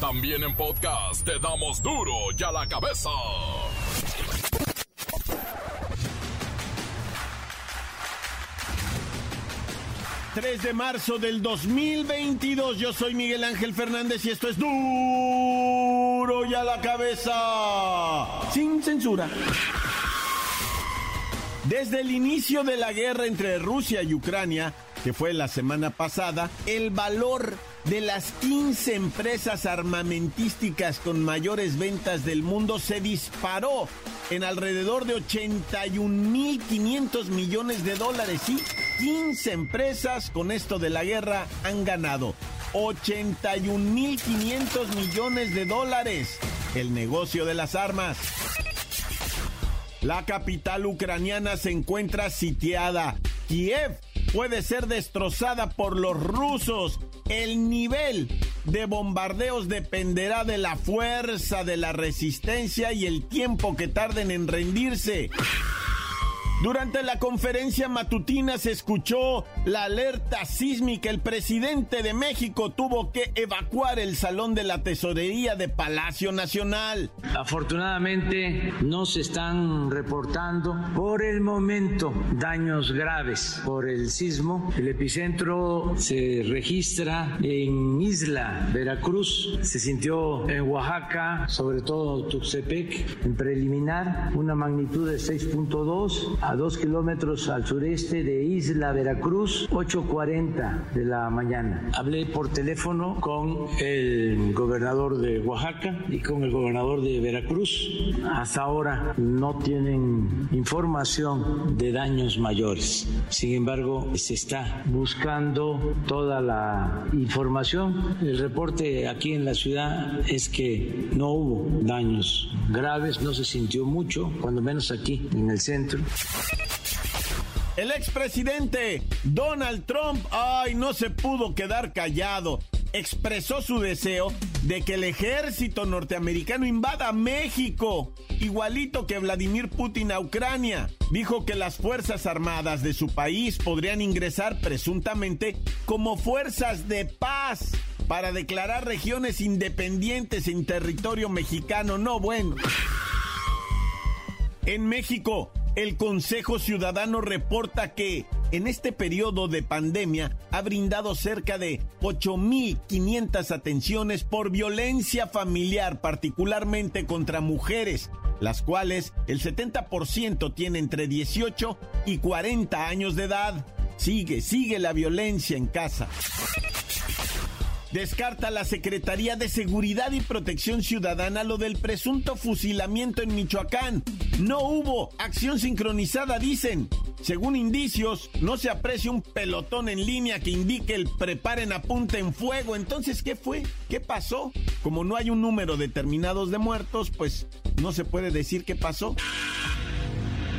También en podcast te damos duro y a la cabeza. ...3 de marzo del 2022... ...yo soy Miguel Ángel Fernández... ...y esto es duro y a la cabeza... ...sin censura... Desde el inicio de la guerra entre Rusia y Ucrania, que fue la semana pasada, el valor de las 15 empresas armamentísticas con mayores ventas del mundo se disparó en alrededor de 81.500 millones de dólares. Y 15 empresas con esto de la guerra han ganado 81.500 millones de dólares. El negocio de las armas. La capital ucraniana se encuentra sitiada. Kiev puede ser destrozada por los rusos. El nivel de bombardeos dependerá de la fuerza de la resistencia y el tiempo que tarden en rendirse. Durante la conferencia matutina se escuchó la alerta sísmica. El presidente de México tuvo que evacuar el salón de la tesorería de Palacio Nacional. Afortunadamente no se están reportando por el momento daños graves por el sismo. El epicentro se registra en Isla Veracruz, se sintió en Oaxaca, sobre todo Tuxtepec, en preliminar, una magnitud de 6.2 a dos kilómetros al sureste de Isla Veracruz, 8.40 de la mañana. Hablé por teléfono con el gobernador de Oaxaca y con el gobernador de Veracruz. Hasta ahora no tienen información de daños mayores. Sin embargo, se está buscando toda la información. El reporte aquí en la ciudad es que no hubo daños graves, no se sintió mucho, cuando menos aquí en el centro. El expresidente Donald Trump, ay, no se pudo quedar callado. Expresó su deseo de que el ejército norteamericano invada México, igualito que Vladimir Putin a Ucrania. Dijo que las Fuerzas Armadas de su país podrían ingresar presuntamente como fuerzas de paz para declarar regiones independientes en territorio mexicano. No, bueno. En México, el Consejo Ciudadano reporta que en este periodo de pandemia ha brindado cerca de 8.500 atenciones por violencia familiar, particularmente contra mujeres, las cuales el 70% tiene entre 18 y 40 años de edad. Sigue, sigue la violencia en casa. Descarta la Secretaría de Seguridad y Protección Ciudadana lo del presunto fusilamiento en Michoacán. No hubo acción sincronizada, dicen. Según indicios, no se aprecia un pelotón en línea que indique el preparen, en fuego. Entonces, ¿qué fue? ¿Qué pasó? Como no hay un número determinado de muertos, pues no se puede decir qué pasó.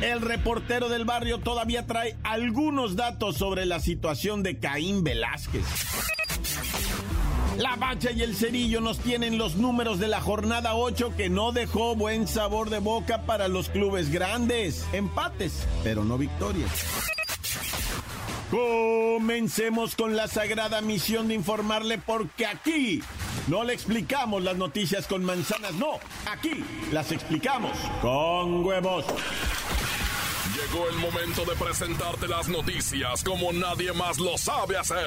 El reportero del barrio todavía trae algunos datos sobre la situación de Caín Velázquez. La Bacha y el Cerillo nos tienen los números de la jornada 8 que no dejó buen sabor de boca para los clubes grandes. Empates, pero no victorias. Comencemos con la sagrada misión de informarle porque aquí no le explicamos las noticias con manzanas, no, aquí las explicamos con huevos. Llegó el momento de presentarte las noticias como nadie más lo sabe hacer.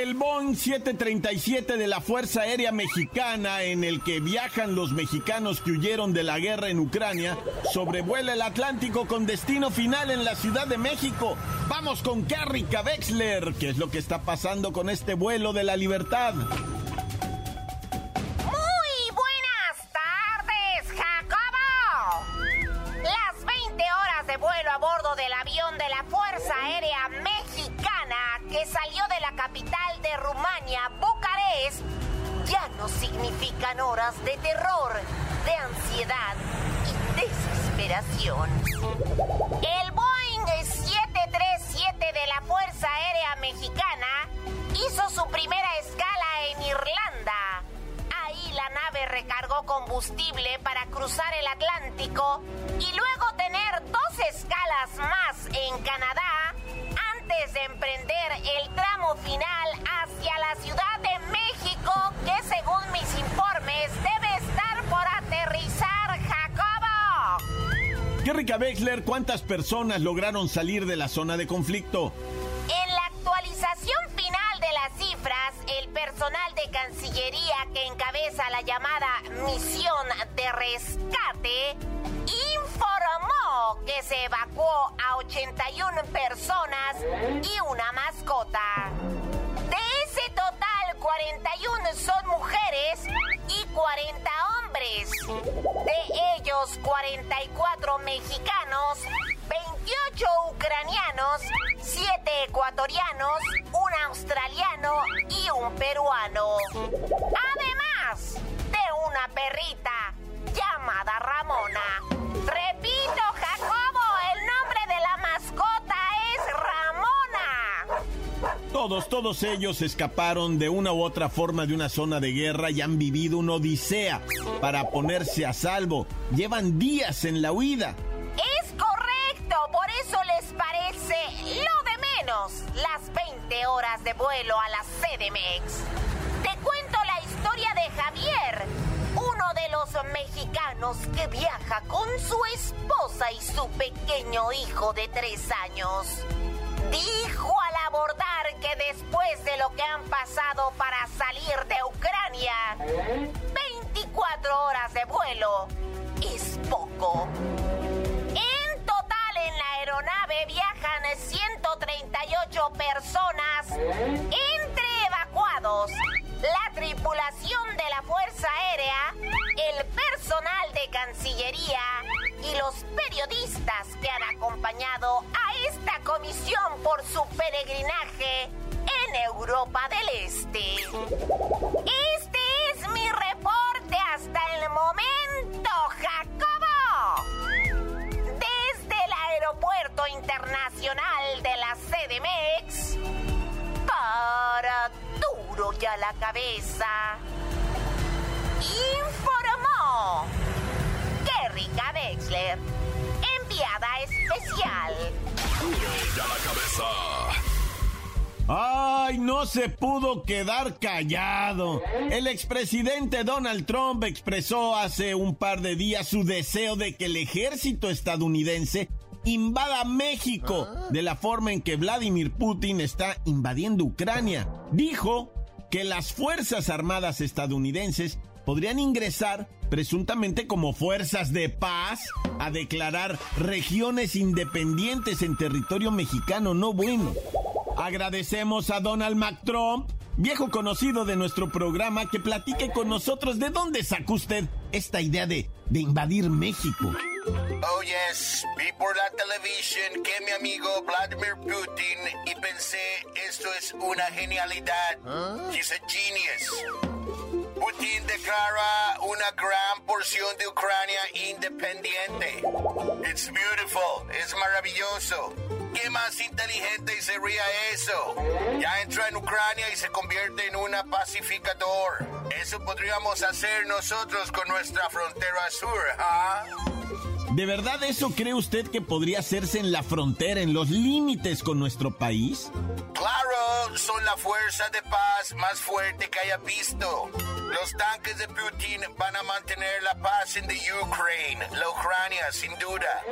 El Boeing 737 de la Fuerza Aérea Mexicana, en el que viajan los mexicanos que huyeron de la guerra en Ucrania, sobrevuela el Atlántico con destino final en la Ciudad de México. Vamos con Carrica Wexler. ¿Qué es lo que está pasando con este vuelo de la libertad? Horas de terror, de ansiedad y desesperación. El Boeing 737 de la Fuerza Aérea Mexicana hizo su primera escala en Irlanda. Ahí la nave recargó combustible para cruzar el Atlántico Rica Wexler, ¿cuántas personas lograron salir de la zona de conflicto? En la actualización final de las cifras, el personal de Cancillería que encabeza la llamada misión de rescate informó que se evacuó a 81 personas y una mascota. De ese total, 41 son mujeres 40 hombres. De ellos, 44 mexicanos, 28 ucranianos, 7 ecuatorianos, un australiano y un peruano. Además de una perrita llamada Ramona. Repito, Todos, todos ellos escaparon de una u otra forma de una zona de guerra y han vivido una odisea para ponerse a salvo. Llevan días en la huida. Es correcto, por eso les parece lo de menos las 20 horas de vuelo a la CDMX. Te cuento la historia de Javier, uno de los mexicanos que viaja con su esposa y su pequeño hijo de tres años. Dijo al abordar que después de lo que han pasado para salir de Ucrania, 24 horas de vuelo es poco. En total en la aeronave viajan 138 personas entre evacuados, la tripulación de la Fuerza Aérea, el personal de Cancillería y los periodistas que han acompañado a esta comisión por su peregrinaje en Europa del Este. Este es mi reporte hasta el momento, Jacobo. Desde el Aeropuerto Internacional de la CDMX, para duro ya la cabeza, informó Enviada especial. Duro ya la cabeza. ¡Ay, no se pudo quedar callado! El expresidente Donald Trump expresó hace un par de días su deseo de que el ejército estadounidense invada México de la forma en que Vladimir Putin está invadiendo Ucrania. Dijo que las Fuerzas Armadas estadounidenses podrían ingresar presuntamente como fuerzas de paz a declarar regiones independientes en territorio mexicano no bueno. Agradecemos a Donald McTrump, viejo conocido de nuestro programa, que platique con nosotros de dónde sacó usted esta idea de, de invadir México. Oh yes, vi por la televisión que mi amigo Vladimir Putin y pensé esto es una genialidad. He's a genius. Putin declara una gran porción de Ucrania independiente. It's beautiful, es maravilloso. ¿Qué más inteligente sería eso? Ya entra en Ucrania y se convierte en una pacificador. Eso podríamos hacer nosotros con nuestra frontera sur, ¿ah? ¿De verdad eso cree usted que podría hacerse en la frontera, en los límites con nuestro país? Claro, son la fuerza de paz más fuerte que haya visto. Los tanques de Putin van a mantener la paz en Ukraine, la Ucrania, sin duda.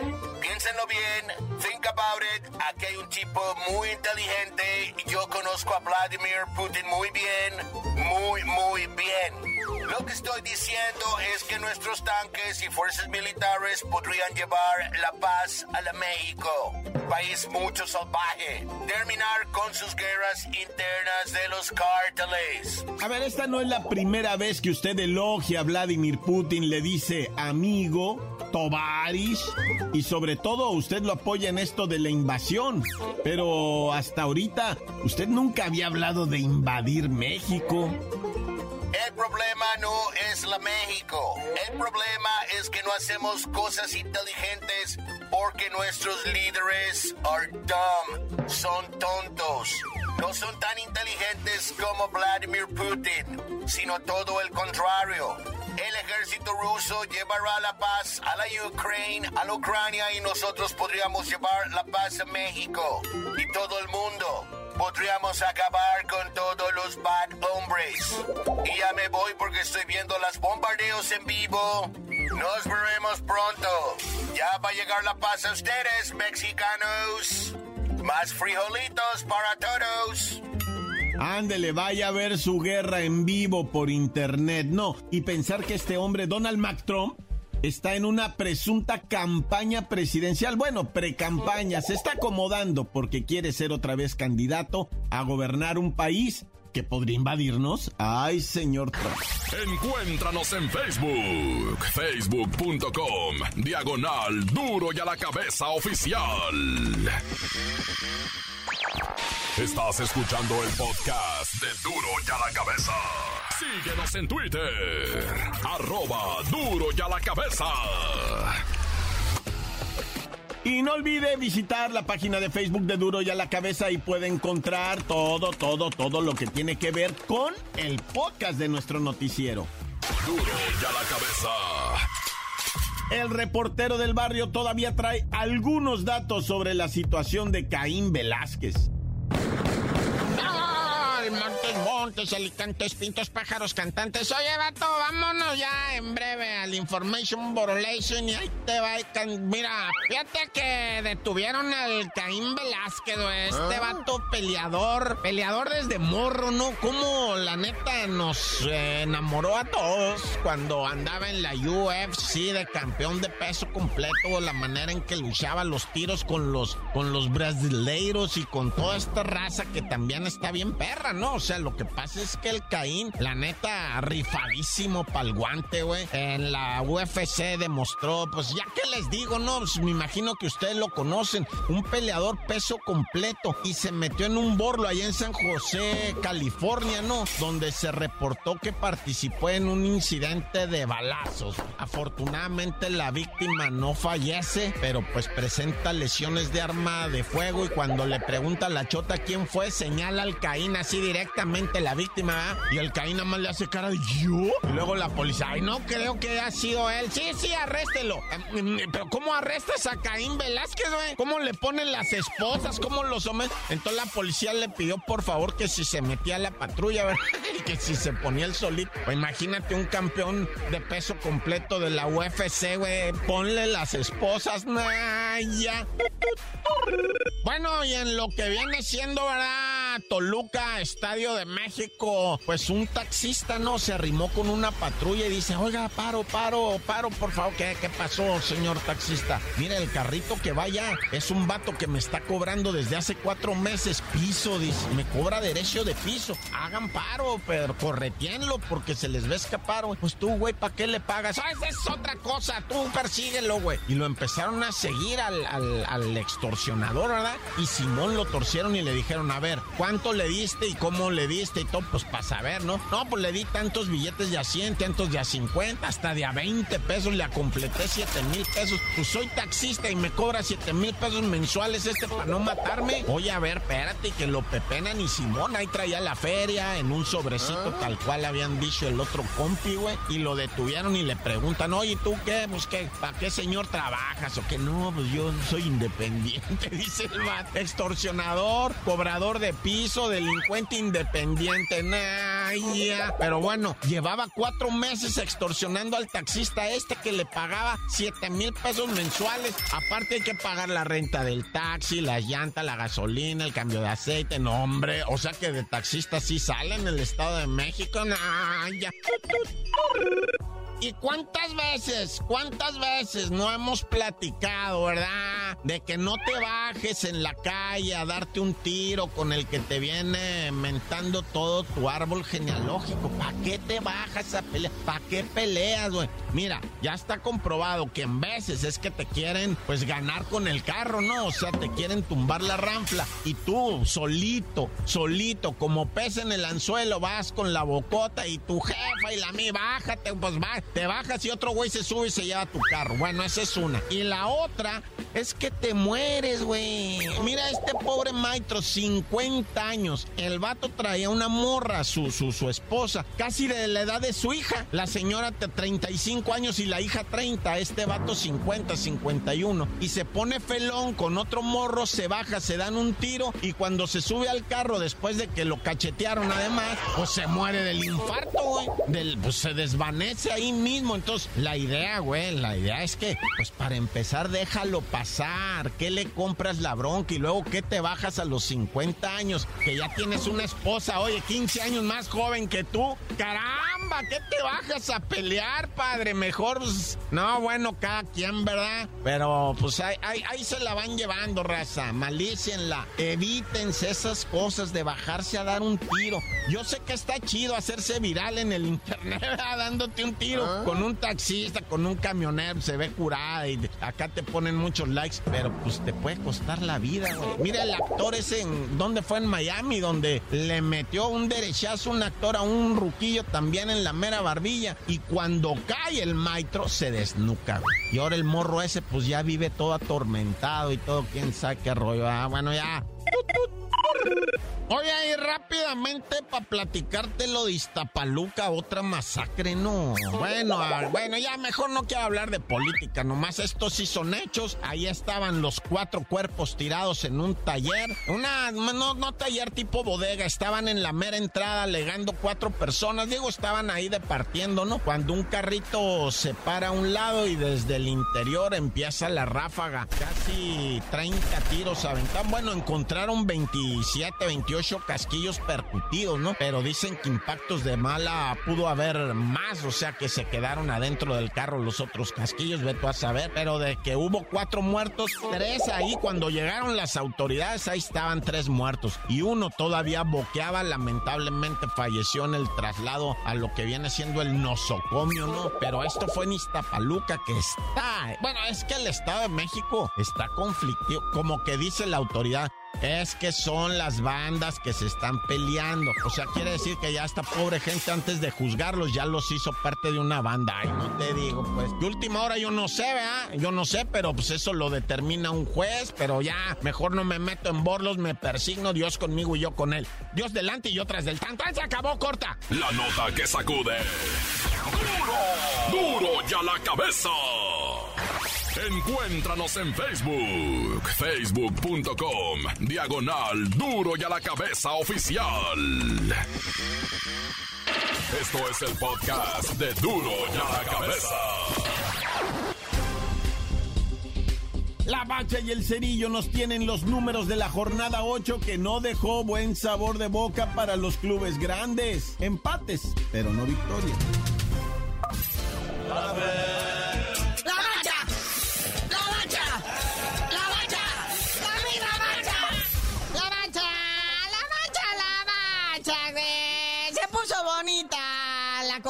Piénsenlo bien, think about it. Aquí hay un tipo muy inteligente. Yo conozco a Vladimir Putin muy bien, muy, muy bien. Lo que estoy diciendo es que nuestros tanques y fuerzas militares podrían llevar la paz a México, país mucho salvaje, terminar con sus guerras internas de los cárteles. A ver, esta no es la primera vez que usted elogia a Vladimir Putin, le dice amigo, tovarish, y sobre todo usted lo apoya en esto de la invasión. Pero hasta ahorita, usted nunca había hablado de invadir México. El problema no es la México. El problema es que no hacemos cosas inteligentes porque nuestros líderes are dumb. Son tontos. No son tan inteligentes como Vladimir Putin, sino todo el contrario. El ejército ruso llevará la paz a la Ucrania, y nosotros podríamos llevar la paz a México y todo el mundo. Podríamos acabar con todos los bad hombres. Y ya me voy porque estoy viendo las bombardeos en vivo. Nos veremos pronto. Ya va a llegar la paz a ustedes, mexicanos. Más frijolitos para todos. Ándele, vaya a ver su guerra en vivo por internet. No, y pensar que este hombre, Donald Trump, está en una presunta campaña presidencial. Bueno, pre-campaña, se está acomodando porque quiere ser otra vez candidato a gobernar un país que podría invadirnos. Ay, señor. Encuéntranos en Facebook, facebook.com, diagonal duro y a la cabeza oficial. Estás escuchando el podcast de Duro y a la Cabeza. Síguenos en Twitter. Arroba Duro y a la Cabeza. Y no olvide visitar la página de Facebook de Duro y a la Cabeza y puede encontrar todo, todo, todo lo que tiene que ver con el podcast de nuestro noticiero. Duro y a la Cabeza. El reportero del barrio todavía trae algunos datos sobre la situación de Caín Velázquez. Montes, alicantes, pintos, pájaros, cantantes. Oye, vato, vámonos ya en breve al Information Borolation y ahí te va. Mira, fíjate que detuvieron al Caín Velázquez, este ah. vato peleador, peleador desde morro, ¿no? Como la neta nos eh, enamoró a todos cuando andaba en la UFC de campeón de peso completo, la manera en que luchaba los tiros con los, con los brasileiros y con toda esta raza que también está bien perra, ¿no? O sea, lo que pasa es que el Caín, la neta, rifadísimo pa'l guante, güey. En la UFC demostró, pues ya que les digo, ¿no? Pues, me imagino que ustedes lo conocen. Un peleador peso completo y se metió en un borlo allá en San José, California, ¿no? Donde se reportó que participó en un incidente de balazos. Afortunadamente la víctima no fallece, pero pues presenta lesiones de arma de fuego y cuando le pregunta a la chota quién fue, señala al Caín así directamente la víctima, y el Caín nada más le hace cara de yo. Y luego la policía, ay, no creo que haya sido él. Sí, sí, arréstelo. Em, em, pero ¿cómo arrestas a Caín Velázquez, güey? ¿Cómo le ponen las esposas? ¿Cómo los hombres? Entonces la policía le pidió, por favor, que si se metía a la patrulla, ¿verdad? Y que si se ponía el solito. Imagínate un campeón de peso completo de la UFC, güey. Ponle las esposas, ya. Bueno, y en lo que viene siendo, ¿verdad? Toluca, Estadio de México, pues un taxista, ¿no? Se arrimó con una patrulla y dice, oiga, paro, paro, paro, por favor. ¿Qué, qué pasó, señor taxista? Mire, el carrito que vaya es un vato que me está cobrando desde hace cuatro meses piso, dice. Me cobra derecho de piso. Hagan paro, pero corretienlo porque se les va a escapar, Pues tú, güey, ¿para qué le pagas? Ah, esa es otra cosa, tú persíguelo, güey. Y lo empezaron a seguir al, al, al extorsionador, ¿verdad? Y Simón lo torcieron y le dijeron, a ver, ¿cuánto le diste y cómo le diste y todo? Pues para saber, ¿no? No, pues le di tantos billetes de a 100, tantos de a 50, hasta de a 20 pesos, le completé 7 mil pesos. Pues soy taxista y me cobra 7 mil pesos mensuales este para no matarme. Oye, a ver, espérate, que lo pepenan y Simón ahí traía la feria en un sobrecito ah. tal cual habían dicho el otro compi, güey. Y lo detuvieron y le preguntan, oye, ¿tú qué? Pues qué, ¿para qué señor trabajas? O que no, pues yo soy independiente, dice el vato. Extorsionador, cobrador de piso, delincuente independiente. Nah, Pero bueno, llevaba cuatro meses extorsionando al taxista este que le pagaba 7 mil pesos mensuales. Aparte hay que pagar la renta del taxi, la llanta, la gasolina, el cambio de aceite. No, hombre, o sea que de taxista sí sale en el Estado de México. Nah, ya. ¿Y cuántas veces, cuántas veces no hemos platicado, verdad? de que no te bajes en la calle a darte un tiro con el que te viene mentando todo tu árbol genealógico. ¿Para qué te bajas a pelear? ¿Para qué peleas, güey? Mira, ya está comprobado que en veces es que te quieren, pues, ganar con el carro, ¿no? O sea, te quieren tumbar la ranfla y tú, solito, solito, como pez en el anzuelo, vas con la bocota y tu jefa y la mía, bájate, pues va, te bajas y otro güey se sube y se lleva tu carro. Bueno, esa es una. Y la otra es que te mueres, güey. Mira este pobre maestro, 50 años. El vato traía una morra, su, su, su esposa, casi de la edad de su hija. La señora 35 años y la hija 30. Este vato 50, 51. Y se pone felón con otro morro, se baja, se dan un tiro y cuando se sube al carro después de que lo cachetearon además, pues se muere del infarto, güey. Pues se desvanece ahí mismo. Entonces, la idea, güey, la idea es que, pues para empezar, déjalo pasar. ¿Qué le compras la bronca? Y luego, ¿qué te bajas a los 50 años? Que ya tienes una esposa, oye, 15 años más joven que tú. ¡Caramba! ¿Qué te bajas a pelear, padre? Mejor, pues, no, bueno, cada quien, ¿verdad? Pero, pues ahí, ahí, se la van llevando, raza. Malícienla. Evítense esas cosas de bajarse a dar un tiro. Yo sé que está chido hacerse viral en el internet, ¿verdad? dándote un tiro ah. con un taxista, con un camionero, se ve curada y acá te ponen muchos likes, pero pues te puede costar la vida, güey. Mira el actor ese en, ¿dónde fue? En Miami, donde le metió un derechazo un actor a un ruquillo también en la mera barbilla y cuando cae el maestro se desnuca, Y ahora el morro ese pues ya vive todo atormentado y todo, quién sabe qué rollo. Ah, bueno, ya. Oye, ahí rápidamente para platicarte lo de Iztapaluca, otra masacre, no. Bueno, ah, bueno, ya mejor no quiero hablar de política, nomás estos sí son hechos. Ahí estaban los cuatro cuerpos tirados en un taller, una, no, no taller tipo bodega, estaban en la mera entrada alegando cuatro personas, digo, estaban ahí departiendo, ¿no? Cuando un carrito se para a un lado y desde el interior empieza la ráfaga, casi 30 tiros aventaron, bueno, encontraron 27, 28 casquillos percutidos, ¿no? Pero dicen que impactos de mala pudo haber más, o sea que se quedaron adentro del carro los otros casquillos, ve a saber. Pero de que hubo cuatro muertos, tres ahí, cuando llegaron las autoridades, ahí estaban tres muertos. Y uno todavía boqueaba, lamentablemente falleció en el traslado a lo que viene siendo el nosocomio, ¿no? Pero esto fue en Iztapaluca, que está. Bueno, es que el Estado de México está conflictivo, como que dice la autoridad es que son las bandas que se están peleando. O sea, quiere decir que ya esta pobre gente antes de juzgarlos ya los hizo parte de una banda. Ay, no te digo, pues. De última hora yo no sé, ¿verdad? Yo no sé, pero pues eso lo determina un juez. Pero ya, mejor no me meto en borlos, me persigno, Dios conmigo y yo con él. Dios delante y yo tras del tan. se acabó, corta. La nota que sacude. ¡Duro! ¡Duro ya la cabeza! Encuéntranos en Facebook, facebook.com, diagonal duro y a la cabeza oficial. Esto es el podcast de duro y a la cabeza. La bacha y el cerillo nos tienen los números de la jornada 8 que no dejó buen sabor de boca para los clubes grandes. Empates, pero no victorias.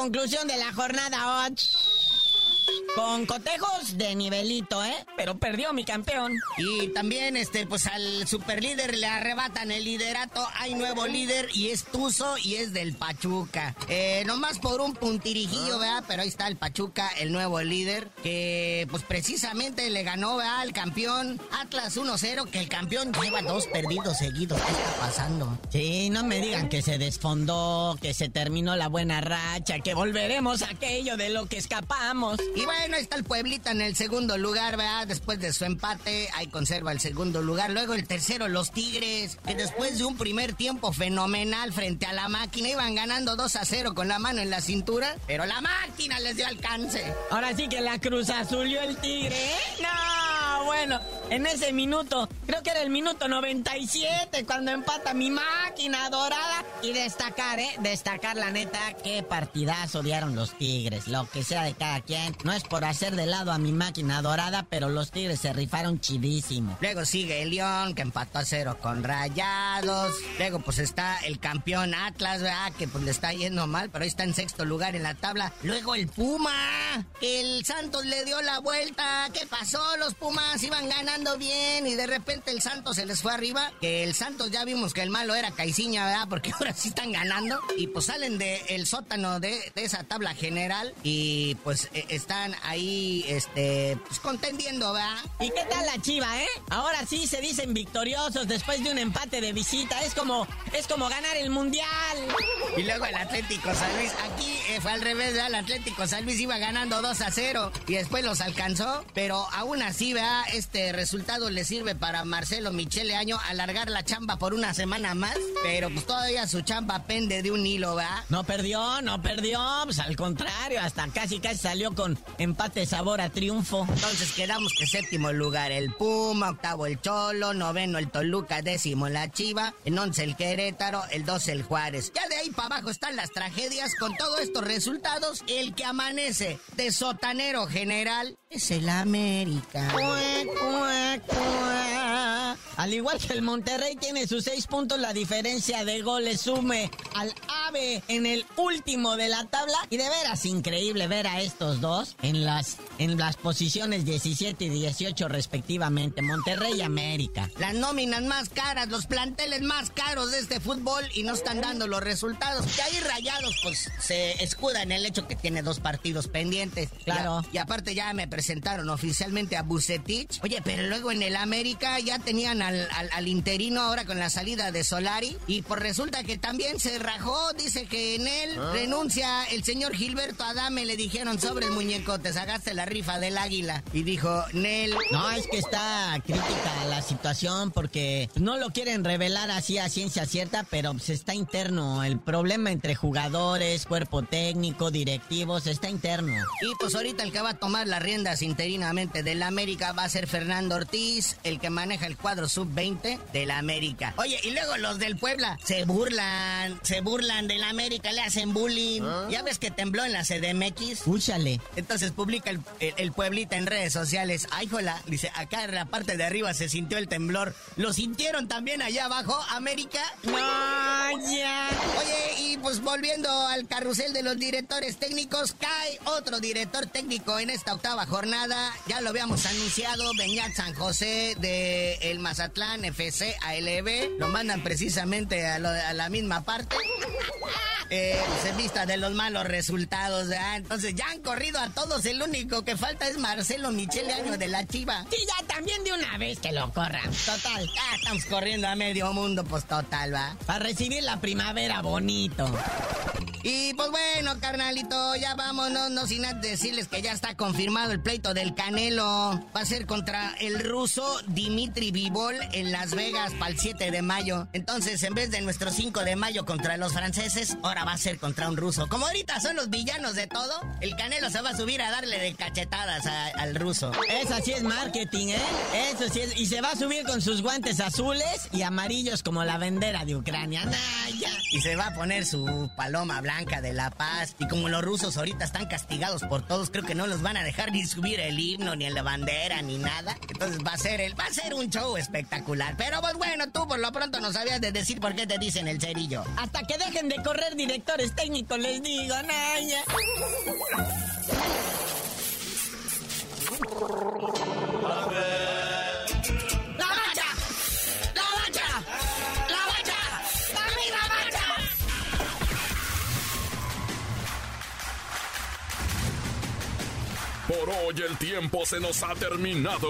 Conclusión de la jornada 8. Con cotejos de nivelito, ¿eh? Pero perdió mi campeón. Y también, este, pues al superlíder le arrebatan el liderato. Hay nuevo líder y es Tuzo y es del Pachuca. Eh, nomás por un puntirijillo, ¿verdad? Pero ahí está el Pachuca, el nuevo líder, que pues precisamente le ganó, ¿verdad? Al campeón Atlas 1-0, que el campeón lleva dos perdidos seguidos. ¿Qué está pasando? Sí, no me digan que se desfondó, que se terminó la buena racha, que volveremos a aquello de lo que escapamos. Y bueno, bueno, está el Pueblita en el segundo lugar, ¿verdad? Después de su empate, ahí conserva el segundo lugar. Luego el tercero, los Tigres, que después de un primer tiempo fenomenal frente a la máquina, iban ganando 2 a 0 con la mano en la cintura, pero la máquina les dio alcance. Ahora sí que la cruz azulió el Tigre, ¿eh? No, bueno. en ese minuto, creo que era el minuto 97 cuando empata mi máquina dorada. Y destacar, ¿eh? Destacar la neta, qué partidazo dieron los Tigres. Lo que sea de cada quien. No es por hacer de lado a mi máquina dorada, pero los Tigres se rifaron chidísimo. Luego sigue el León, que empató a cero con Rayados. Luego pues está el campeón Atlas, ¿verdad? Que pues le está yendo mal, pero ahí está en sexto lugar en la tabla. Luego el Puma. El Santos le dio la vuelta. ¿Qué pasó? Los Pumas iban ganando bien y de repente el Santos se les fue arriba. Que el Santos ya vimos que el malo era Caiciña, ¿verdad? Porque ahora sí están ganando. Y pues salen del sótano de, esa tabla general y pues e, están ahí, este, pues contendiendo, ¿verdad? ¿Y qué tal la chiva, eh? Ahora sí se dicen victoriosos después de un empate de visita. Es como, es como ganar el mundial. Y luego el Atlético San Luis. Aquí eh, fue al revés, ¿verdad? El Atlético San Luis iba ganando 2 a 0 y después los alcanzó. Pero aún así, ¿verdad? Este resultado le sirve para Marcelo Michele Año alargar la chamba por una semana más. Pero pues todavía su chamba pende de un hilo, ¿verdad? No perdió, no perdió. Pues al contrario, hasta casi casi salió con empate sabor a triunfo. Entonces quedamos que séptimo lugar el Puma, octavo el Cholo, noveno el Toluca, décimo la Chiva, en once el Querétaro, el doce el Juárez. Ya de ahí para abajo están las tragedias. Con todos estos resultados, el que amanece de sotanero general es el América. Al igual que el Monterrey tiene sus seis puntos, la diferencia de goles sume al AVE en el último de la tabla. Y de veras increíble ver a estos dos en las, en las posiciones 17 y 18 respectivamente. Monterrey y América. Las nóminas más caras, los planteles más caros de este fútbol y no están dando los resultados. Que ahí rayados pues se escuda en el hecho que tiene dos partidos pendientes. Claro. Y, aparte ya me presentaron oficialmente a Bucetich. Oye, pero luego en el América ya tenían al, interino ahora con la salida de Solari. Y pues resulta que también se rajó, dice que en él ah. renuncia el señor Gilberto Adame, le dijeron sobre el muñeco, te sacaste la rifa del águila. Y dijo, Nel. No, es que está crítica la situación porque no lo quieren revelar así a ciencia cierta, pero se está interno. El problema entre jugadores, cuerpo técnico, directivos, está interno. Y pues ahorita el que va a tomar las riendas interinamente del América va a ser Fernando Ortiz, el que maneja el cuadro sub-20 del América. Oye, y luego los del Puebla se burlan, se burlan del América, le hacen bullying. ¿Ah? Ya ves que tembló en la CDMX. Úchale. Entonces publica el, el, Pueblita en redes sociales. Ay, jola, dice, acá en la parte de arriba se sintió el temblor. ¿Lo sintieron también allá abajo, América? No, ya. Oye, y pues volviendo al carrusel de los directores técnicos, cae otro director técnico en esta octava jornada. Ya lo habíamos anunciado, Beñat San José de el Mazatlán FC ALB. Lo mandan precisamente a, a la misma parte. Eh, se vista de los malos resultados, Entonces ya han corrido a todos, el único que falta es Marcelo Michele Año de la Chiva. Sí, ya también de una vez que lo corran. Total, ya estamos corriendo a medio mundo, pues total, va. Para recibir la primavera bonito. Y pues bueno, carnalito, ya vámonos, no sin antes decirles que ya está confirmado el pleito del Canelo. Va a ser contra el ruso Dimitri Vivol en Las Vegas para el 7 de mayo. Entonces, en vez de nuestro 5 de mayo contra los franceses, ahora va a ser contra un ruso. Como ahorita son los villanos de todo, el Canelo se va a subir a darle de cachetadas al ruso. Eso sí es marketing, ¿eh? Eso sí es. Y se va a subir con sus guantes azules y amarillos como la bandera de Ucrania. Y se va a poner su paloma blanca de la Paz. Y como los rusos ahorita están castigados por todos, creo que no los van a dejar ni subir el himno, ni la bandera, ni nada. Entonces va a ser el, va a ser un show espectacular. Pero pues bueno, tú por lo pronto no sabías de decir por qué te dicen el cerillo. Hasta que dejen de correr directores técnicos, les digo, Naya. Por hoy el tiempo se nos ha terminado.